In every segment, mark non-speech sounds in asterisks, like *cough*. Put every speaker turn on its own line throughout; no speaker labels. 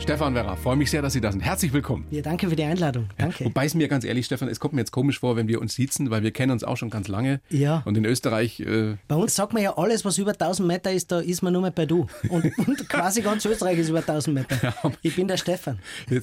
Stefan Werra, freue mich sehr, dass Sie da sind. Herzlich willkommen.
Ja, danke für die Einladung. Danke.
Wobei es mir ganz ehrlich, Stefan, es kommt mir jetzt komisch vor, wenn wir uns sitzen, weil wir kennen uns auch schon ganz lange.
Ja.
Und in Österreich. Äh,
Bei uns sagt man ja, alles, was über 1000 Meter ist, da ist man nur mehr bei du. Und, *laughs* und quasi ganz Österreich ist über 1000 Meter. Ich bin der Stefan.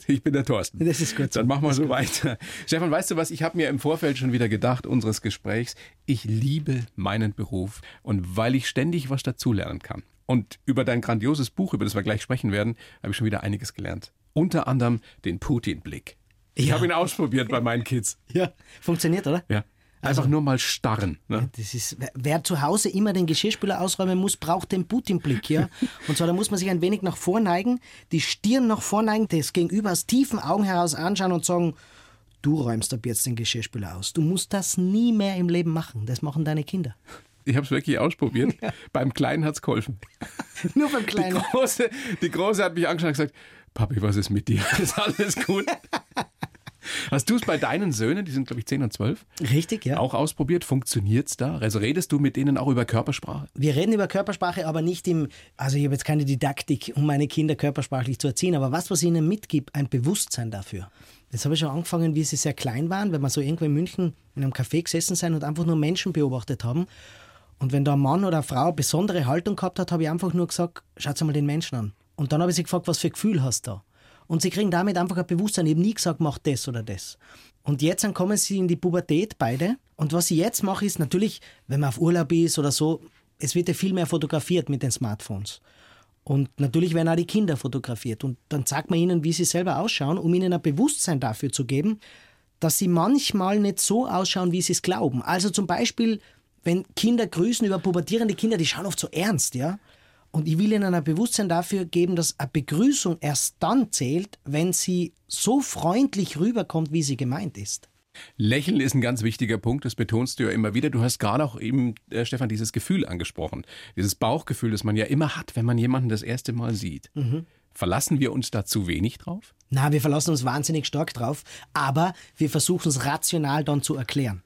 ich bin der Thorsten.
Das ist gut.
Dann machen wir so weiter. Stefan, weißt du was? Ich habe mir im Vorfeld schon wieder gedacht, unseres Gesprächs, ich liebe meinen Beruf und weil ich ständig was dazulernen kann. Und über dein grandioses Buch, über das wir gleich sprechen werden, habe ich schon wieder einiges gelernt. Unter anderem den Putin-Blick. Ich
Ja.
habe ihn ausprobiert bei meinen Kids. *laughs*
Ja, funktioniert, oder?
Ja. Einfach nur mal starren. Ne?
Das ist, wer- wer zu Hause immer den Geschirrspüler ausräumen muss, braucht den Putin-Blick, ja. *laughs* Und zwar, da muss man sich ein wenig nach vorneigen, die Stirn nach vorneigen, das Gegenüber aus tiefen Augen heraus anschauen und sagen, du räumst ab jetzt den Geschirrspüler aus. Du musst das nie mehr im Leben machen. Das machen deine Kinder.
Ich habe es wirklich ausprobiert. *laughs* Beim Kleinen hat es geholfen. *laughs*
Nur beim
Die
Kleinen.
Große, die Große hat mich angeschaut und gesagt, Papi, was ist mit dir? *laughs* Ist alles gut? Hast du es bei deinen Söhnen, die sind glaube ich 10 und 12,
Richtig, ja.
auch ausprobiert? Funktioniert's da? Also redest du mit denen auch über Körpersprache?
Wir reden über Körpersprache, aber nicht im, also ich habe jetzt keine Didaktik, um meine Kinder körpersprachlich zu erziehen, aber was, was ich ihnen mitgibt, ein Bewusstsein dafür. Das habe ich schon angefangen, wie sie sehr klein waren, wenn wir so irgendwo in München in einem Café gesessen sind und einfach nur Menschen beobachtet haben. Und wenn da ein Mann oder eine Frau eine besondere Haltung gehabt hat, habe ich einfach nur gesagt, schaut mal den Menschen an. Und dann habe ich sie gefragt, was für Gefühl hast du da? Und sie kriegen damit einfach ein Bewusstsein. Ich habe nie gesagt, mach das oder das. Und jetzt dann kommen sie in die Pubertät, beide. Und was ich jetzt mache, ist natürlich, wenn man auf Urlaub ist oder so, es wird ja viel mehr fotografiert mit den Smartphones. Und natürlich werden auch die Kinder fotografiert. Und dann sagt man ihnen, wie sie selber ausschauen, um ihnen ein Bewusstsein dafür zu geben, dass sie manchmal nicht so ausschauen, wie sie es glauben. Also zum Beispiel, wenn Kinder grüßen über pubertierende Kinder, die schauen oft so ernst, ja. Und ich will ihnen ein Bewusstsein dafür geben, dass eine Begrüßung erst dann zählt, wenn sie so freundlich rüberkommt, wie sie gemeint ist.
Lächeln ist ein ganz wichtiger Punkt, das betonst du ja immer wieder. Du hast gerade auch eben, äh, Stefan, dieses Gefühl angesprochen. Dieses Bauchgefühl, das man ja immer hat, wenn man jemanden das erste Mal sieht. Verlassen wir uns da zu wenig drauf?
Na, wir verlassen uns wahnsinnig stark drauf, aber wir versuchen es rational dann zu erklären.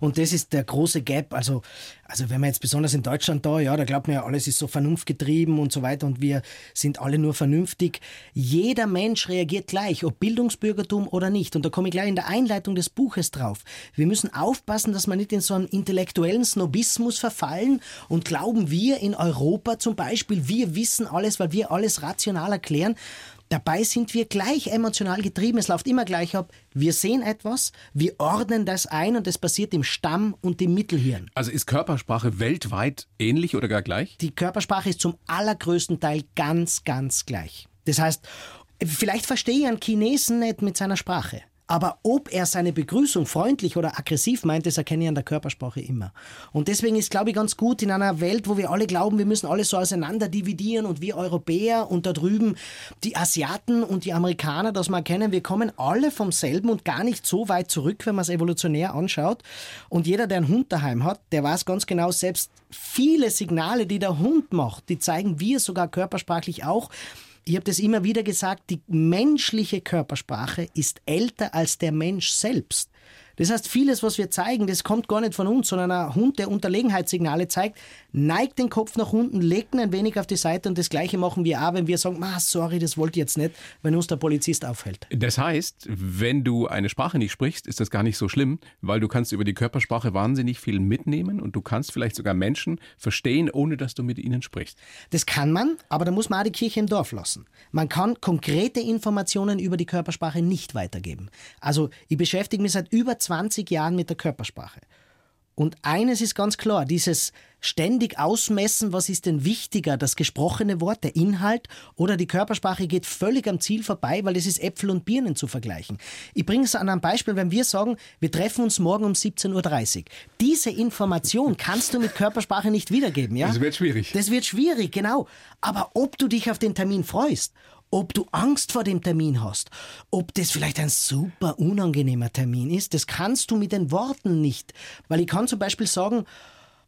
Und das ist der große Gap. Also, also wenn man jetzt besonders in Deutschland da, ja, da glaubt man ja, alles ist so vernunftgetrieben und so weiter und wir sind alle nur vernünftig. Jeder Mensch reagiert gleich, ob Bildungsbürgertum oder nicht. Und da komme ich gleich in der Einleitung des Buches drauf. Wir müssen aufpassen, dass wir nicht in so einen intellektuellen Snobismus verfallen und glauben, wir in Europa zum Beispiel, wir wissen alles, weil wir alles rational erklären. Dabei sind wir gleich emotional getrieben. Es läuft immer gleich ab. Wir sehen etwas, wir ordnen das ein und das passiert im Stamm- und im Mittelhirn.
Also ist Körpersprache weltweit ähnlich oder gar gleich?
Die Körpersprache ist zum allergrößten Teil ganz, ganz gleich. Das heißt, vielleicht verstehe ich einen Chinesen nicht mit seiner Sprache. Aber ob er seine Begrüßung freundlich oder aggressiv meint, das erkenne ich an der Körpersprache immer. Und deswegen ist, glaube ich, ganz gut in einer Welt, wo wir alle glauben, wir müssen alles so auseinander dividieren und wir Europäer und da drüben die Asiaten und die Amerikaner, dass wir erkennen, wir kommen alle vom selben und gar nicht so weit zurück, wenn man es evolutionär anschaut. Und jeder, der einen Hund daheim hat, der weiß ganz genau, selbst viele Signale, die der Hund macht, die zeigen wir sogar körpersprachlich auch. Ich habe das immer wieder gesagt, die menschliche Körpersprache ist älter als der Mensch selbst. Das heißt, vieles, was wir zeigen, das kommt gar nicht von uns, sondern ein Hund, der Unterlegenheitssignale zeigt, neigt den Kopf nach unten, legt ihn ein wenig auf die Seite und das Gleiche machen wir auch, wenn wir sagen, ah, sorry, das wollte ich jetzt nicht, wenn uns der Polizist aufhält.
Das heißt, wenn du eine Sprache nicht sprichst, ist das gar nicht so schlimm, weil du kannst über die Körpersprache wahnsinnig viel mitnehmen und du kannst vielleicht sogar Menschen verstehen, ohne dass du mit ihnen sprichst.
Das kann man, aber da muss man auch die Kirche im Dorf lassen. Man kann konkrete Informationen über die Körpersprache nicht weitergeben. Also ich beschäftige mich seit über 20 Jahren mit der Körpersprache. Und eines ist ganz klar, dieses ständig ausmessen, was ist denn wichtiger, das gesprochene Wort, der Inhalt oder die Körpersprache geht völlig am Ziel vorbei, weil es ist Äpfel und Birnen zu vergleichen. Ich bringe es an einem Beispiel, wenn wir sagen, wir treffen uns morgen um 17.30 Uhr. Diese Information kannst du mit Körpersprache nicht wiedergeben, ja?
Das wird schwierig.
Das wird schwierig, genau. Aber ob du dich auf den Termin freust, ob du Angst vor dem Termin hast, ob das vielleicht ein super unangenehmer Termin ist, das kannst du mit den Worten nicht. Weil ich kann zum Beispiel sagen,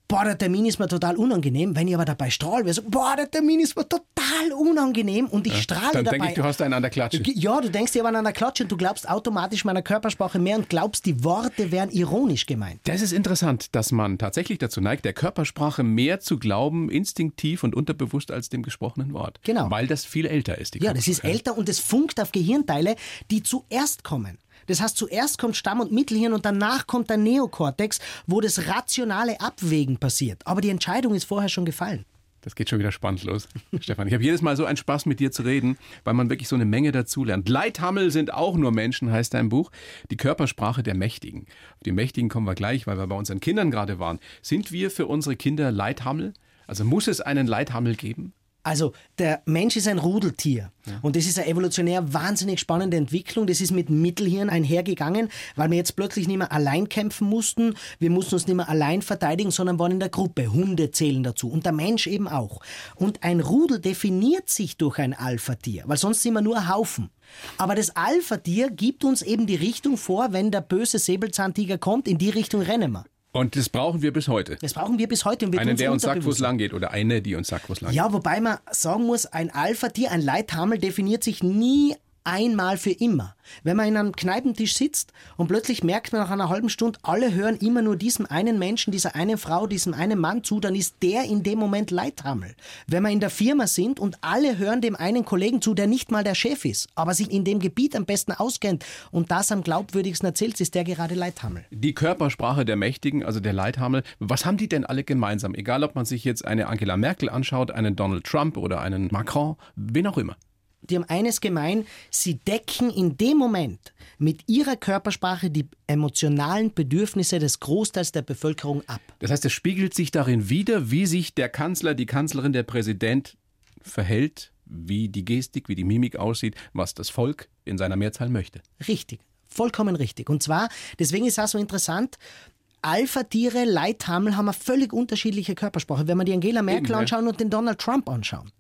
boah, der Termin ist mir total unangenehm. Wenn ich aber dabei strahle, wäre so, boah, der Termin ist mir total unangenehm und ich strahle
Dann
dabei.
denke ich, du hast einen an der Klatsche.
Ja, du denkst dir aber an einer Klatsche und du glaubst automatisch meiner Körpersprache mehr und glaubst, die Worte wären ironisch gemeint.
Das ist interessant, dass man tatsächlich dazu neigt, der Körpersprache mehr zu glauben, instinktiv und unterbewusst als dem gesprochenen Wort.
Genau.
Weil das viel älter ist. Die
Ja, das ist älter und es funkt auf Gehirnteile, die zuerst kommen. Das heißt, zuerst kommt Stamm- und Mittelhirn und danach kommt der Neokortex, wo das rationale Abwägen passiert. Aber die Entscheidung ist vorher schon gefallen.
Das geht schon wieder spannend los, *laughs* Stefan. Ich habe jedes Mal so einen Spaß mit dir zu reden, weil man wirklich so eine Menge dazulernt. Leithammel sind auch nur Menschen, heißt dein Buch. Die Körpersprache der Mächtigen. Auf die Mächtigen kommen wir gleich, weil wir bei unseren Kindern gerade waren. Sind wir für unsere Kinder Leithammel? Also muss es einen Leithammel geben?
Also der Mensch ist ein Rudeltier und das ist eine evolutionär wahnsinnig spannende Entwicklung. Das ist mit Mittelhirn einhergegangen, weil wir jetzt plötzlich nicht mehr allein kämpfen mussten. Wir mussten uns nicht mehr allein verteidigen, sondern waren in der Gruppe. Hunde zählen dazu und der Mensch eben auch. Und ein Rudel definiert sich durch ein Alpha-Tier, weil sonst sind wir nur ein Haufen. Aber das Alpha-Tier gibt uns eben die Richtung vor, wenn der böse Säbelzahntiger kommt, in die Richtung rennen wir.
Und das brauchen wir bis heute.
Das brauchen wir bis heute. Und wir
Einen, der uns sagt, wo es lang geht. Oder eine, die uns sagt, wo es lang geht.
Ja, wobei man sagen muss, ein Alpha-Tier, ein Leithammel definiert sich nie einmal für immer. Wenn man in einem Kneipentisch sitzt und plötzlich merkt man nach einer halben Stunde, alle hören immer nur diesem einen Menschen, dieser einen Frau, diesem einen Mann zu, dann ist der in dem Moment Leithammel. Wenn wir in der Firma sind und alle hören dem einen Kollegen zu, der nicht mal der Chef ist, aber sich in dem Gebiet am besten auskennt und das am glaubwürdigsten erzählt, ist der gerade Leithammel.
Die Körpersprache der Mächtigen, also der Leithammel, was haben die denn alle gemeinsam? Egal, ob man sich jetzt eine Angela Merkel anschaut, einen Donald Trump oder einen Macron, wen auch immer.
Die haben eines gemein, sie decken in dem Moment mit ihrer Körpersprache die emotionalen Bedürfnisse des Großteils der Bevölkerung ab.
Das heißt, es spiegelt sich darin wider, wie sich der Kanzler, die Kanzlerin, der Präsident verhält, wie die Gestik, wie die Mimik aussieht, was das Volk in seiner Mehrzahl möchte.
Richtig, vollkommen richtig. Und zwar, deswegen ist das so interessant, Alpha-Tiere, Leithammel haben eine völlig unterschiedliche Körpersprache. Wenn wir die Angela Merkel
Eben,
anschauen und den Donald Trump anschauen.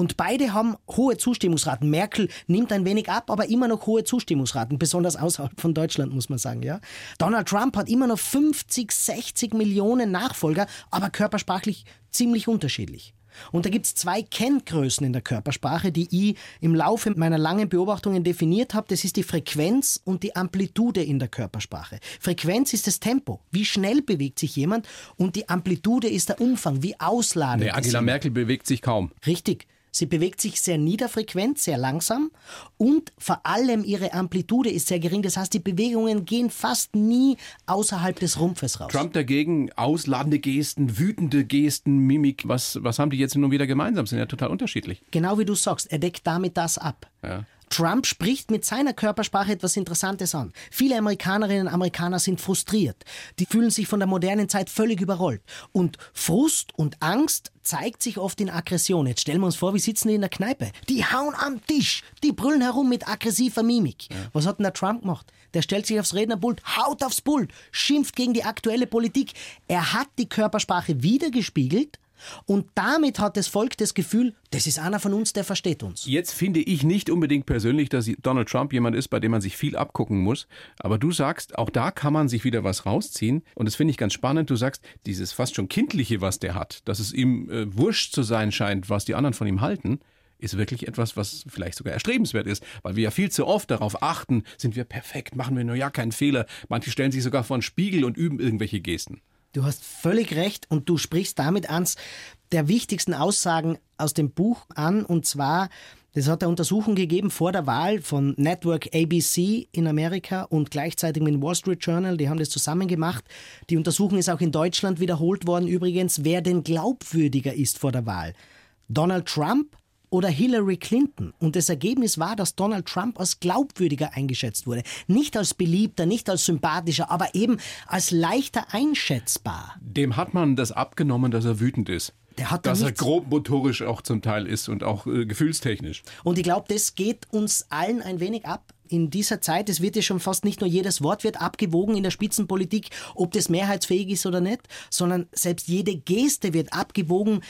Und beide haben hohe Zustimmungsraten. Merkel nimmt ein wenig ab, aber immer noch hohe Zustimmungsraten, besonders außerhalb von Deutschland, muss man sagen. Ja? Donald Trump hat immer noch 50, 60 Millionen Nachfolger, aber körpersprachlich ziemlich unterschiedlich. Und da gibt es zwei Kenngrößen in der Körpersprache, die ich im Laufe meiner langen Beobachtungen definiert habe. Das ist die Frequenz und die Amplitude in der Körpersprache. Frequenz ist das Tempo. Wie schnell bewegt sich jemand? Und die Amplitude ist der Umfang. Wie ausladend
Nee, Angela. Merkel bewegt sich kaum.
Richtig. Sie bewegt sich sehr niederfrequent, sehr langsam und vor allem ihre Amplitude ist sehr gering. Das heißt, die Bewegungen gehen fast nie außerhalb des Rumpfes raus.
Trump dagegen, ausladende Gesten, wütende Gesten, Mimik. Was, was haben die jetzt nun wieder gemeinsam? Sind ja total unterschiedlich.
Genau wie du sagst, er deckt damit das ab.
Ja.
Trump spricht mit seiner Körpersprache etwas Interessantes an. Viele Amerikanerinnen und Amerikaner sind frustriert. Die fühlen sich von der modernen Zeit völlig überrollt. Und Frust und Angst zeigt sich oft in Aggression. Jetzt stellen wir uns vor, wir sitzen in der Kneipe. Die hauen am Tisch. Die brüllen herum mit aggressiver Mimik. Was hat denn der Trump gemacht? Der stellt sich aufs Rednerpult, haut aufs Pult, schimpft gegen die aktuelle Politik. Er hat die Körpersprache wiedergespiegelt und damit hat das Volk das Gefühl, das ist einer von uns, der versteht uns.
Jetzt finde ich nicht unbedingt persönlich, dass Donald Trump jemand ist, bei dem man sich viel abgucken muss. Aber du sagst, auch da kann man sich wieder was rausziehen. Und das finde ich ganz spannend. Du sagst, dieses fast schon kindliche, was der hat, dass es ihm äh, wurscht zu sein scheint, was die anderen von ihm halten, ist wirklich etwas, was vielleicht sogar erstrebenswert ist, weil wir ja viel zu oft darauf achten, sind wir perfekt, machen wir nur ja keinen Fehler. Manche stellen sich sogar vor einen Spiegel und üben irgendwelche Gesten.
Du hast völlig recht und du sprichst damit eins der wichtigsten Aussagen aus dem Buch an und zwar, es hat eine Untersuchung gegeben vor der Wahl von Network ABC in Amerika und gleichzeitig mit dem Wall Street Journal, die haben das zusammen gemacht. Die Untersuchung ist auch in Deutschland wiederholt worden übrigens, wer denn glaubwürdiger ist vor der Wahl. Donald Trump oder Hillary Clinton. Und das Ergebnis war, dass Donald Trump als glaubwürdiger eingeschätzt wurde. Nicht als beliebter, nicht als sympathischer, aber eben als leichter einschätzbar.
Dem hat man das abgenommen, dass er wütend ist.
Der hat da
dass er grob motorisch auch zum Teil ist und auch äh, gefühlstechnisch.
Und ich glaube, das geht uns allen ein wenig ab. In dieser Zeit, es wird ja schon fast nicht nur jedes Wort wird abgewogen in der Spitzenpolitik, ob das mehrheitsfähig ist oder nicht, sondern selbst jede Geste wird abgewogen.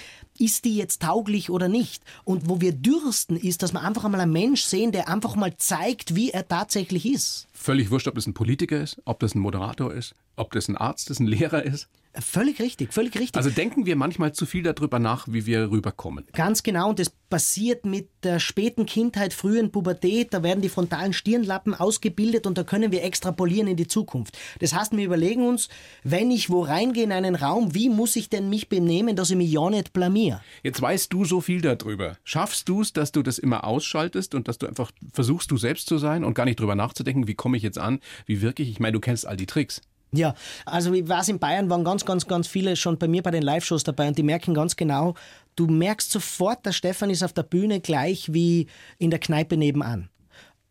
Ist die jetzt tauglich oder nicht? Und wo wir dürsten, ist, dass wir einfach einmal einen Mensch sehen, der einfach mal zeigt, wie er tatsächlich ist.
Völlig wurscht, ob das ein Politiker ist, ob das ein Moderator ist, ob das ein Arzt ist, ein Lehrer ist.
Völlig richtig, völlig richtig.
Also denken wir manchmal zu viel darüber nach, wie wir rüberkommen.
Ganz genau, und das passiert mit der späten Kindheit, frühen Pubertät, da werden die frontalen Stirnlappen ausgebildet und da können wir extrapolieren in die Zukunft. Das heißt, wir überlegen uns, wenn ich wo reingehe in einen Raum, wie muss ich denn mich benehmen, dass ich mich ja nicht blamier?
Jetzt weißt du so viel darüber. Schaffst du es, dass du das immer ausschaltest und dass du einfach versuchst, du selbst zu sein und gar nicht drüber nachzudenken, wie komme ich jetzt an, wie wirklich? Ich meine, du kennst all die Tricks.
Ja, also ich weiß, in Bayern waren ganz, ganz, ganz viele schon bei mir bei den Live-Shows dabei und die merken ganz genau, du merkst sofort, der Stefan ist auf der Bühne gleich wie in der Kneipe nebenan.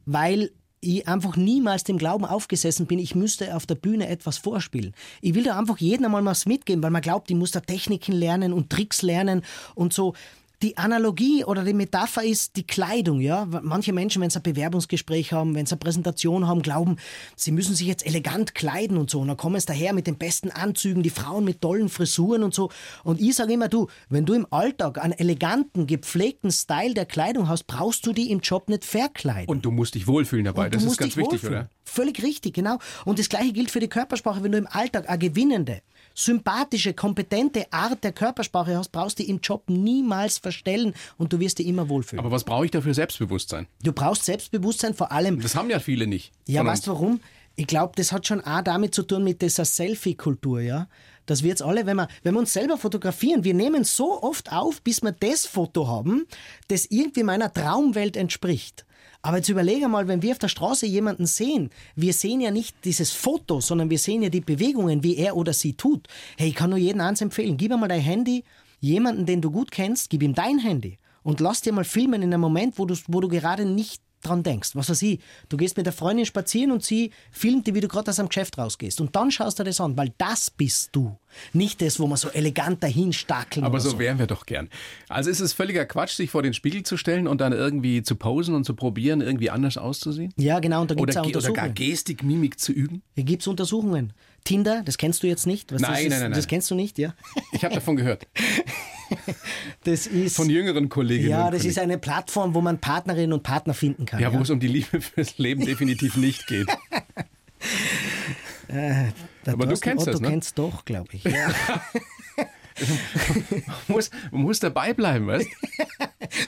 Weil ich einfach niemals dem Glauben aufgesessen bin, ich müsste auf der Bühne etwas vorspielen. Ich will da einfach jedem einmal was mitgeben, weil man glaubt, ich muss da Techniken lernen und Tricks lernen und so die Analogie oder die Metapher ist die Kleidung, ja. Manche Menschen, wenn sie ein Bewerbungsgespräch haben, wenn sie eine Präsentation haben, glauben, sie müssen sich jetzt elegant kleiden und so. Und dann kommen sie daher mit den besten Anzügen, die Frauen mit tollen Frisuren und so. Und ich sage immer, du, wenn du im Alltag einen eleganten, gepflegten Style der Kleidung hast, brauchst du die im Job nicht verkleiden.
Und du musst dich wohlfühlen dabei. Das ist ganz wichtig, wohlfühlen. oder?
Völlig richtig, genau. Und das Gleiche gilt für die Körpersprache. Wenn du im Alltag eine gewinnende, sympathische, kompetente Art der Körpersprache hast, brauchst du im Job niemals verstellen und du wirst dich immer wohlfühlen.
Aber was brauche ich dafür Selbstbewusstsein?
Du brauchst Selbstbewusstsein vor allem.
Das haben ja viele nicht.
Ja, weißt du warum? Ich glaube, das hat schon auch damit zu tun mit dieser Selfie-Kultur, ja. Dass wir jetzt alle, wenn wir, wenn wir uns selber fotografieren, wir nehmen so oft auf, bis wir das Foto haben, das irgendwie meiner Traumwelt entspricht. Aber jetzt überlege mal, wenn wir auf der Straße jemanden sehen, wir sehen ja nicht dieses Foto, sondern wir sehen ja die Bewegungen, wie er oder sie tut. Hey, ich kann nur jedem eins empfehlen, gib einmal dein Handy, jemanden, den du gut kennst, gib ihm dein Handy und lass dir mal filmen in einem Moment, wo du, wo du gerade nicht dran denkst. Was weiß ich, du gehst mit der Freundin spazieren und sie filmt dir, wie du gerade aus dem Geschäft rausgehst. Und dann schaust du das an, weil das bist du. Nicht das, wo man so elegant dahin stackeln
Aber so,
so
wären wir doch gern. Also ist es völliger Quatsch, sich vor den Spiegel zu stellen und dann irgendwie zu posen und zu probieren, irgendwie anders auszusehen?
Ja, genau. Und da gibt's
oder,
auch Untersuchungen.
oder gar Gestik, Mimik zu üben?
Hier gibt es Untersuchungen. Tinder, das kennst du jetzt nicht? Was
nein,
das ist,
nein, nein,
Das
nein.
kennst du nicht, ja?
Ich habe davon gehört. *laughs* *laughs*
Das ist,
Von jüngeren Kolleginnen.
ja, das
Kollegen.
ist eine Plattform, wo man Partnerinnen und Partner finden kann.
Ja, wo es um die Liebe fürs Leben definitiv nicht geht. *laughs*
Der
aber du kennst
Otto
das, ne?
kennst doch, glaube ich. Ja. *laughs*
Man muss, man muss dabei bleiben, weißt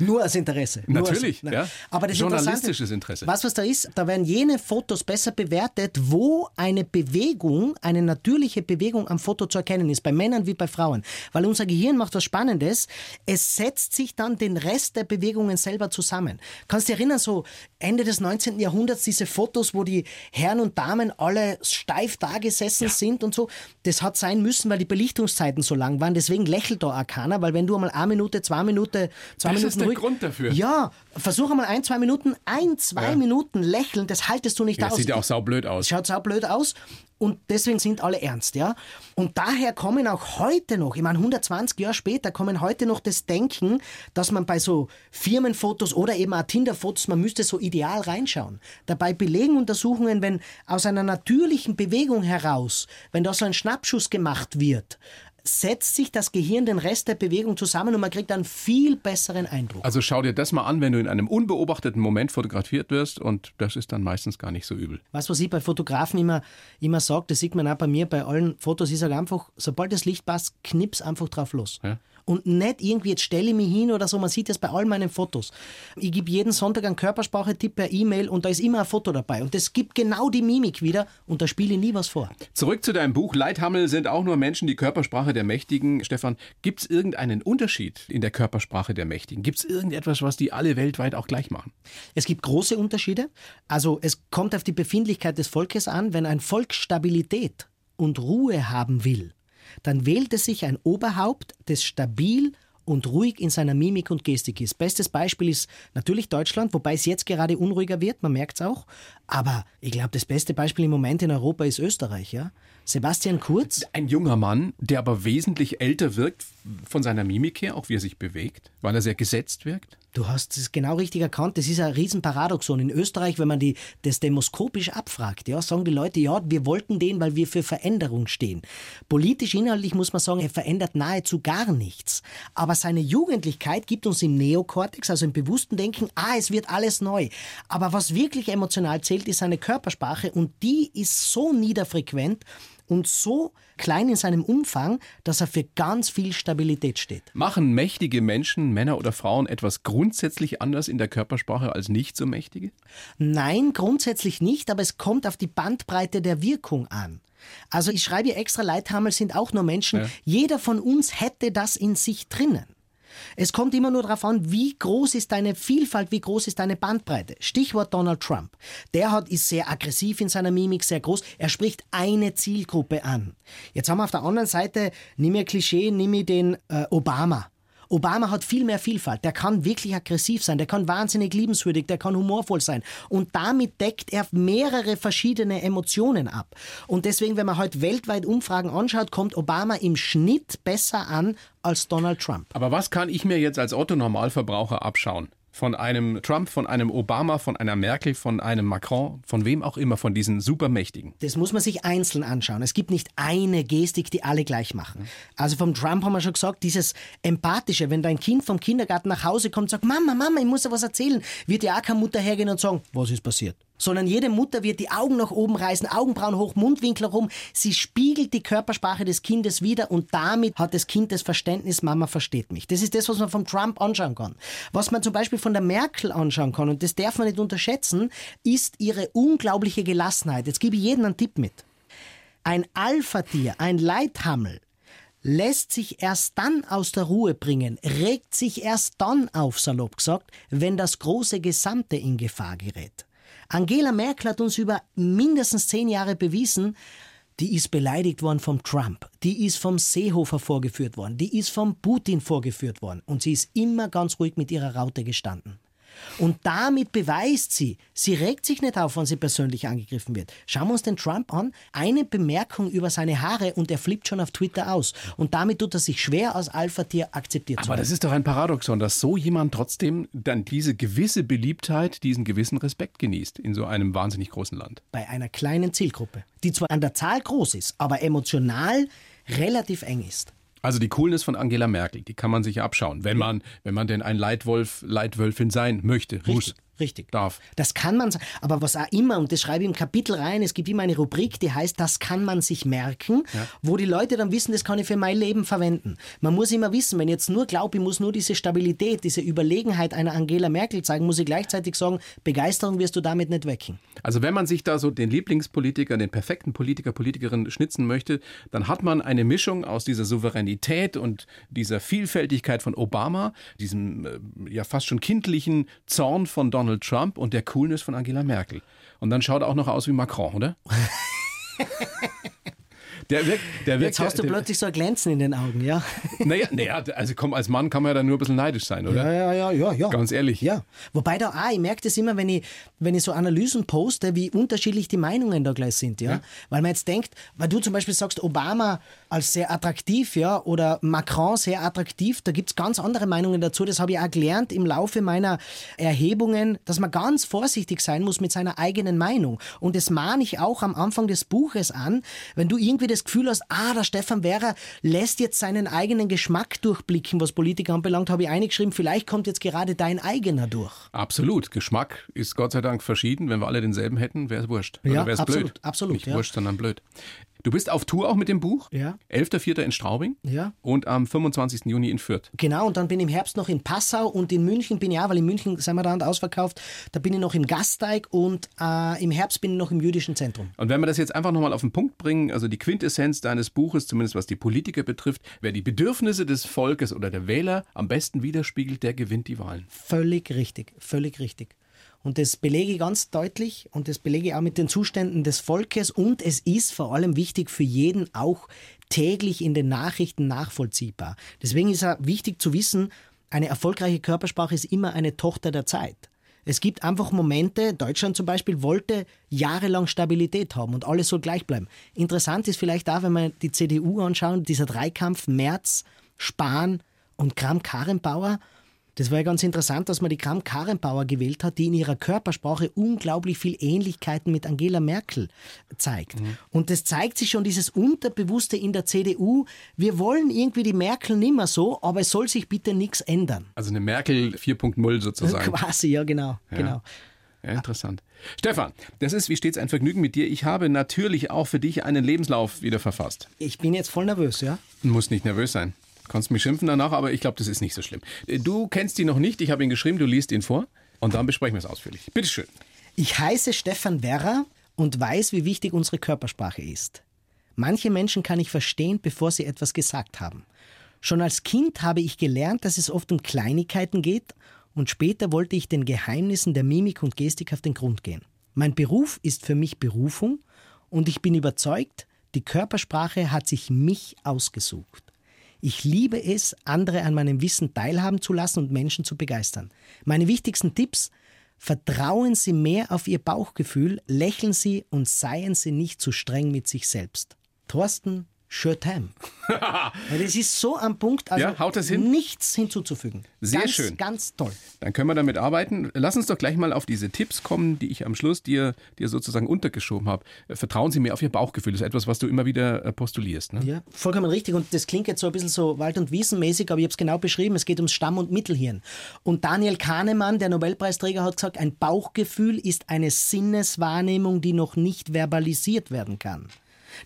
Nur aus Interesse.
Natürlich,
aus,
ja.
Aber das
Journalistisches Interesse.
Was, was da ist, da werden jene Fotos besser bewertet, wo eine Bewegung, eine natürliche Bewegung am Foto zu erkennen ist, bei Männern wie bei Frauen. Weil unser Gehirn macht was Spannendes, es setzt sich dann den Rest der Bewegungen selber zusammen. Kannst du dich erinnern, so Ende des 19. Jahrhunderts, diese Fotos, wo die Herren und Damen alle steif da gesessen sind und so, das hat sein müssen, weil die Belichtungszeiten so lang waren. Deswegen lächelt da auch keiner, weil wenn du einmal eine Minute, zwei Minuten, zwei
Das
Minuten ruhig,
Grund dafür.
Ja, versuch einmal ein, zwei Minuten, ein, zwei
Ja.
Minuten lächeln, das haltest du nicht
Ja,
aus.
sieht ja auch saublöd aus.
Schaut sau blöd aus und deswegen sind alle ernst, ja. Und daher kommen auch heute noch, ich meine 120 Jahre später, kommen heute noch das Denken, dass man bei so Firmenfotos oder eben auch Tinder-Fotos, man müsste so ideal reinschauen. Dabei belegen Untersuchungen, wenn aus einer natürlichen Bewegung heraus, wenn da so ein Schnappschuss gemacht wird, setzt sich das Gehirn den Rest der Bewegung zusammen und man kriegt einen viel besseren Eindruck.
Also schau dir das mal an, wenn du in einem unbeobachteten Moment fotografiert wirst und das ist dann meistens gar nicht so übel.
Was, was ich bei Fotografen immer, immer sage, das sieht man auch bei mir bei allen Fotos, ich sage einfach, sobald das Licht passt, knips einfach drauf los.
Ja.
Und nicht irgendwie, jetzt stelle ich mich hin oder so, man sieht das bei all meinen Fotos. Ich gebe jeden Sonntag einen Körpersprache-Tipp per E-Mail und da ist immer ein Foto dabei. Und das gibt genau die Mimik wieder und da spiele ich nie was vor.
Zurück zu deinem Buch. Leithammel sind auch nur Menschen, die Körpersprache der Mächtigen. Stefan, gibt es irgendeinen Unterschied in der Körpersprache der Mächtigen? Gibt es irgendetwas, was die alle weltweit auch gleich machen?
Es gibt große Unterschiede. Also es kommt auf die Befindlichkeit des Volkes an. Wenn ein Volk Stabilität und Ruhe haben will, dann wählt es sich ein Oberhaupt, das stabil und ruhig in seiner Mimik und Gestik ist. Bestes Beispiel ist natürlich Deutschland, wobei es jetzt gerade unruhiger wird, man merkt es auch. Aber ich glaube, das beste Beispiel im Moment in Europa ist Österreich. Ja? Sebastian Kurz,
Ein junger Mann, der aber wesentlich älter wirkt von seiner Mimik her, auch wie er sich bewegt, weil er sehr gesetzt wirkt.
Du hast es genau richtig erkannt. Das ist ein Riesenparadoxon. In Österreich, wenn man die, das demoskopisch abfragt, ja, sagen die Leute, ja, wir wollten den, weil wir für Veränderung stehen. Politisch, inhaltlich muss man sagen, er verändert nahezu gar nichts. Aber seine Jugendlichkeit gibt uns im Neokortex, also im bewussten Denken, ah, es wird alles neu. Aber was wirklich emotional zählt, ist seine Körpersprache und die ist so niederfrequent, und so klein in seinem Umfang, dass er für ganz viel Stabilität steht.
Machen mächtige Menschen, Männer oder Frauen, etwas grundsätzlich anders in der Körpersprache als nicht so mächtige?
Nein, grundsätzlich nicht, aber es kommt auf die Bandbreite der Wirkung an. Also ich schreibe extra, Leithammel sind auch nur Menschen. Ja. Jeder von uns hätte das in sich drinnen. Es kommt immer nur darauf an, wie groß ist deine Vielfalt, wie groß ist deine Bandbreite. Stichwort Donald Trump. Der hat, ist sehr aggressiv in seiner Mimik, sehr groß. Er spricht eine Zielgruppe an. Jetzt haben wir auf der anderen Seite, nimm mir Klischee, nimm mir den äh, Obama. Obama hat viel mehr Vielfalt. Der kann wirklich aggressiv sein, der kann wahnsinnig liebenswürdig, der kann humorvoll sein. Und damit deckt er mehrere verschiedene Emotionen ab. Und deswegen, wenn man heute weltweit Umfragen anschaut, kommt Obama im Schnitt besser an als Donald Trump.
Aber was kann ich mir jetzt als Otto Normalverbraucher abschauen? Von einem Trump, von einem Obama, von einer Merkel, von einem Macron, von wem auch immer, von diesen Supermächtigen?
Das muss man sich einzeln anschauen. Es gibt nicht eine Gestik, die alle gleich machen. Also vom Trump haben wir schon gesagt, dieses Empathische, wenn dein Kind vom Kindergarten nach Hause kommt und sagt, Mama, Mama, ich muss dir was erzählen, wird ja auch keine Mutter hergehen und sagen, was ist passiert? Sondern jede Mutter wird die Augen nach oben reißen, Augenbrauen hoch, Mundwinkel herum. Sie spiegelt die Körpersprache des Kindes wieder und damit hat das Kind das Verständnis, Mama versteht mich. Das ist das, was man von Trump anschauen kann. Was man zum Beispiel von der Merkel anschauen kann, und das darf man nicht unterschätzen, ist ihre unglaubliche Gelassenheit. Jetzt gebe ich jedem einen Tipp mit. Ein Alpha-Tier, ein Leithammel, lässt sich erst dann aus der Ruhe bringen, regt sich erst dann auf, salopp gesagt, wenn das große Gesamte in Gefahr gerät. Angela Merkel hat uns über mindestens zehn Jahre bewiesen, die ist beleidigt worden vom Trump, die ist vom Seehofer vorgeführt worden, die ist vom Putin vorgeführt worden und sie ist immer ganz ruhig mit ihrer Raute gestanden. Und damit beweist sie, sie regt sich nicht auf, wenn sie persönlich angegriffen wird. Schauen wir uns den Trump an. Eine Bemerkung über seine Haare und er flippt schon auf Twitter aus. Und damit tut er sich schwer, als Alpha-Tier akzeptiert
Aber
zu werden.
Aber das ist doch ein Paradoxon, dass so jemand trotzdem dann diese gewisse Beliebtheit, diesen gewissen Respekt genießt in so einem wahnsinnig großen Land.
Bei einer kleinen Zielgruppe, die zwar an der Zahl groß ist, aber emotional relativ eng ist.
Also die Coolness von Angela Merkel, die kann man sich abschauen, wenn man, wenn man denn ein Leitwolf, Leitwölfin sein möchte,
Richtig.
muss.
Richtig.
Darf.
Das kann man, aber was auch immer, und das schreibe ich im Kapitel rein, es gibt immer eine Rubrik, die heißt, das kann man sich merken, ja. wo die Leute dann wissen, das kann ich für mein Leben verwenden. Man muss immer wissen, wenn ich jetzt nur glaube, ich muss nur diese Stabilität, diese Überlegenheit einer Angela Merkel zeigen, muss ich gleichzeitig sagen, Begeisterung wirst du damit nicht wecken.
Also wenn man sich da so den Lieblingspolitiker, den perfekten Politiker, Politikerin schnitzen möchte, dann hat man eine Mischung aus dieser Souveränität und dieser Vielfältigkeit von Obama, diesem äh, ja fast schon kindlichen Zorn von Donald Donald Trump und der Coolness von Angela Merkel. Und dann schaut er auch noch aus wie Macron, oder? *laughs*
Der wirkt, der wirkt, Jetzt hast du der, plötzlich so ein Glänzen in den Augen, ja? *laughs*
Naja, naja, also komm, als Mann kann man ja dann nur ein bisschen neidisch sein, oder?
Ja, ja, ja, ja. ja.
Ganz ehrlich.
Ja. Wobei da auch, ich merke das immer, wenn ich, wenn ich so Analysen poste, wie unterschiedlich die Meinungen da gleich sind, ja? ja. Weil man jetzt denkt, weil du zum Beispiel sagst, Obama als sehr attraktiv, ja, oder Macron sehr attraktiv, da gibt es ganz andere Meinungen dazu. Das habe ich auch gelernt im Laufe meiner Erhebungen, dass man ganz vorsichtig sein muss mit seiner eigenen Meinung. Und das mahne ich auch am Anfang des Buches an, wenn du irgendwie das Gefühl hast, ah, der Stefan Werrer lässt jetzt seinen eigenen Geschmack durchblicken, was Politiker anbelangt, habe ich eingeschrieben, vielleicht kommt jetzt gerade dein eigener durch.
Absolut. Geschmack ist Gott sei Dank verschieden. Wenn wir alle denselben hätten, wäre es wurscht.
Ja,
wäre es
absolut, blöd. absolut.
Nicht
ja.
wurscht, sondern blöd. Du bist auf Tour auch mit dem Buch.
Ja.
11.04. in Straubing.
Ja.
Und am 25. Juni in Fürth.
Genau, und dann bin ich im Herbst noch in Passau und in München bin ich auch, weil in München sind wir dann ausverkauft, da bin ich noch im Gasteig und äh, im Herbst bin ich noch im Jüdischen Zentrum.
Und wenn wir das jetzt einfach nochmal auf den Punkt bringen, also die Quintessenz deines Buches, zumindest was die Politiker betrifft, wer die Bedürfnisse des Volkes oder der Wähler am besten widerspiegelt, der gewinnt die Wahlen.
Völlig richtig, völlig richtig. Und das belege ich ganz deutlich und das belege ich auch mit den Zuständen des Volkes. Und es ist vor allem wichtig für jeden auch täglich in den Nachrichten nachvollziehbar. Deswegen ist es wichtig zu wissen, eine erfolgreiche Körpersprache ist immer eine Tochter der Zeit. Es gibt einfach Momente, Deutschland zum Beispiel wollte jahrelang Stabilität haben und alles soll gleich bleiben. Interessant ist vielleicht auch, wenn wir die CDU anschauen, dieser Dreikampf Merz, Spahn und Kram-Karrenbauer, Das war ja ganz interessant, dass man die Kram Karenbauer gewählt hat, die in ihrer Körpersprache unglaublich viel Ähnlichkeiten mit Angela Merkel zeigt. Mhm. Und das zeigt sich schon dieses Unterbewusste in der CDU. Wir wollen irgendwie die Merkel nimmer so, aber es soll sich bitte nichts ändern.
Also eine Merkel 4.0 sozusagen. *laughs*
Quasi, ja, genau.
Ja.
genau.
Ja, interessant. Stefan, das ist wie stets ein Vergnügen mit dir. Ich habe natürlich auch für dich einen Lebenslauf wieder verfasst.
Ich bin jetzt voll nervös, ja?
Du musst nicht nervös sein. Kannst mich schimpfen danach, aber ich glaube, das ist nicht so schlimm. Du kennst ihn noch nicht, ich habe ihn geschrieben, du liest ihn vor und dann besprechen wir es ausführlich. Bitte schön.
Ich heiße Stefan Werrer und weiß, wie wichtig unsere Körpersprache ist. Manche Menschen kann ich verstehen, bevor sie etwas gesagt haben. Schon als Kind habe ich gelernt, dass es oft um Kleinigkeiten geht und später wollte ich den Geheimnissen der Mimik und Gestik auf den Grund gehen. Mein Beruf ist für mich Berufung und ich bin überzeugt, die Körpersprache hat sich mich ausgesucht. Ich liebe es, andere an meinem Wissen teilhaben zu lassen und Menschen zu begeistern. Meine wichtigsten Tipps, vertrauen Sie mehr auf Ihr Bauchgefühl, lächeln Sie und seien Sie nicht zu streng mit sich selbst. Thorsten Schurtheim. *laughs* das ist so am Punkt, also
ja, haut das hin?
nichts hinzuzufügen.
Sehr
ganz,
schön.
Ganz toll.
Dann können wir damit arbeiten. Lass uns doch gleich mal auf diese Tipps kommen, die ich am Schluss dir, dir sozusagen untergeschoben habe. Vertrauen Sie mir auf Ihr Bauchgefühl. Das ist etwas, was du immer wieder äh, postulierst. Ne?
Ja, vollkommen richtig. Und das klingt jetzt so ein bisschen so Wald- und Wiesenmäßig, aber ich habe es genau beschrieben. Es geht ums Stamm- und Mittelhirn. Und Daniel Kahnemann, der Nobelpreisträger, hat gesagt, ein Bauchgefühl ist eine Sinneswahrnehmung, die noch nicht verbalisiert werden kann.